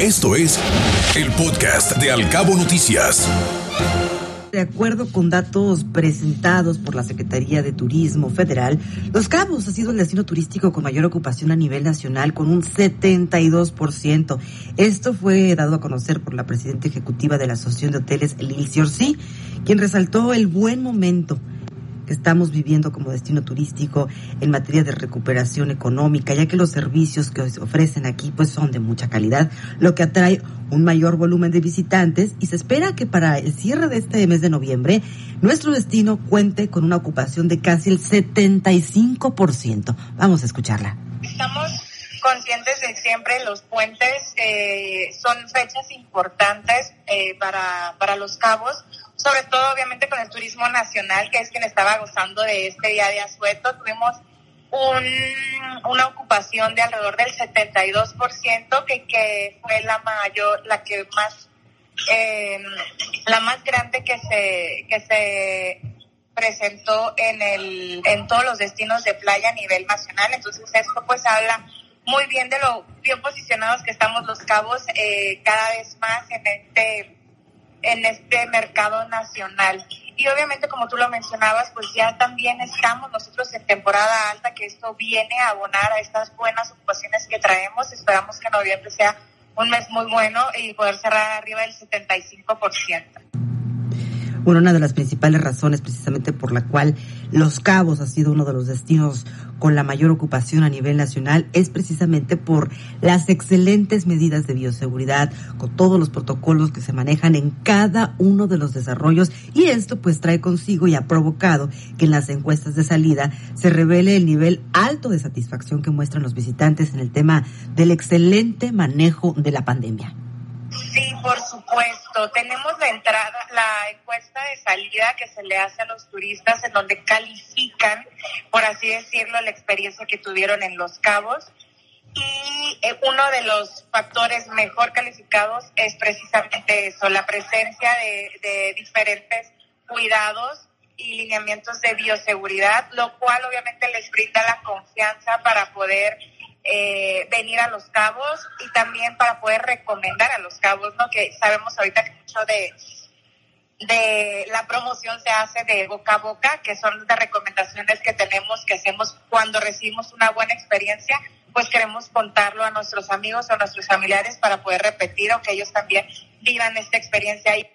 Esto es el podcast de Alcabo Noticias. De acuerdo con datos presentados por la Secretaría de Turismo Federal, Los Cabos ha sido el destino turístico con mayor ocupación a nivel nacional, con un 72%. Esto fue dado a conocer por la presidenta ejecutiva de la Asociación de Hoteles, Lil Ciorsi, quien resaltó el buen momento que estamos viviendo como destino turístico en materia de recuperación económica, ya que los servicios que se ofrecen aquí pues son de mucha calidad, lo que atrae un mayor volumen de visitantes y se espera que para el cierre de este mes de noviembre nuestro destino cuente con una ocupación de casi el 75%. Vamos a escucharla. Estamos conscientes de siempre los puentes eh, son fechas importantes eh, para, para los cabos sobre todo obviamente con el turismo nacional, que es quien estaba gozando de este día de asueto. Tuvimos un, una ocupación de alrededor del 72%, que, que fue la mayor, la que más, eh, la más grande que se, que se presentó en el, en todos los destinos de playa a nivel nacional. Entonces esto pues habla muy bien de lo bien posicionados que estamos los cabos eh, cada vez más en este en este mercado nacional. Y obviamente, como tú lo mencionabas, pues ya también estamos nosotros en temporada alta, que esto viene a abonar a estas buenas ocupaciones que traemos. Esperamos que noviembre sea un mes muy bueno y poder cerrar arriba del 75%. Bueno, una de las principales razones precisamente por la cual Los Cabos ha sido uno de los destinos con la mayor ocupación a nivel nacional es precisamente por las excelentes medidas de bioseguridad, con todos los protocolos que se manejan en cada uno de los desarrollos y esto pues trae consigo y ha provocado que en las encuestas de salida se revele el nivel alto de satisfacción que muestran los visitantes en el tema del excelente manejo de la pandemia. Por supuesto. Tenemos la entrada, la encuesta de salida que se le hace a los turistas en donde califican, por así decirlo, la experiencia que tuvieron en Los Cabos. Y eh, uno de los factores mejor calificados es precisamente eso, la presencia de, de diferentes cuidados y lineamientos de bioseguridad, lo cual obviamente les brinda la confianza para poder eh, venir a Los Cabos y también para poder recomendar a Los Cabos, ¿no? Que sabemos ahorita que mucho de, de la promoción se hace de boca a boca, que son de recomendaciones que tenemos, que hacemos cuando recibimos una buena experiencia, pues queremos contarlo a nuestros amigos o a nuestros familiares para poder repetir o que ellos también vivan esta experiencia ahí.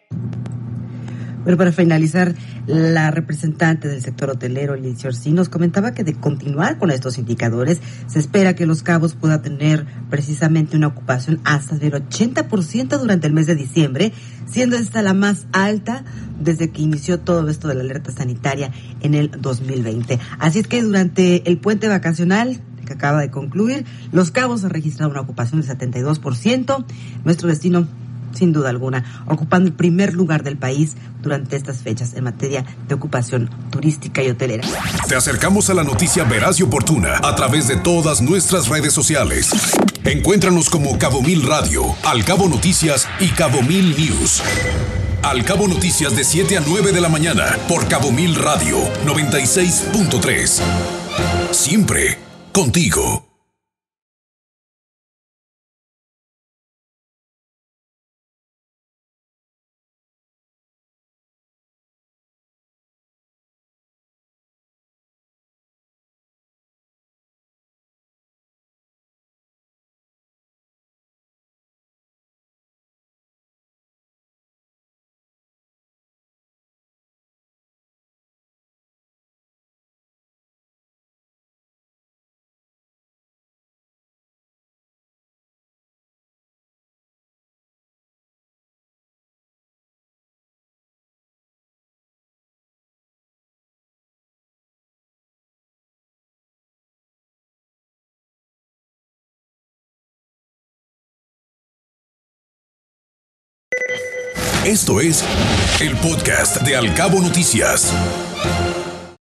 Bueno, para finalizar, la representante del sector hotelero, Liz Orsi, nos comentaba que de continuar con estos indicadores, se espera que Los Cabos pueda tener precisamente una ocupación hasta del 80% durante el mes de diciembre, siendo esta la más alta desde que inició todo esto de la alerta sanitaria en el 2020. Así es que durante el puente vacacional que acaba de concluir, Los Cabos ha registrado una ocupación del 72%. Nuestro destino sin duda alguna, ocupando el primer lugar del país durante estas fechas en materia de ocupación turística y hotelera. Te acercamos a la noticia veraz y oportuna a través de todas nuestras redes sociales. Encuéntranos como Cabo Mil Radio, Al Cabo Noticias y Cabo Mil News. Al Cabo Noticias de 7 a 9 de la mañana por Cabo Mil Radio 96.3. Siempre contigo. Esto es el podcast de Alcabo Noticias.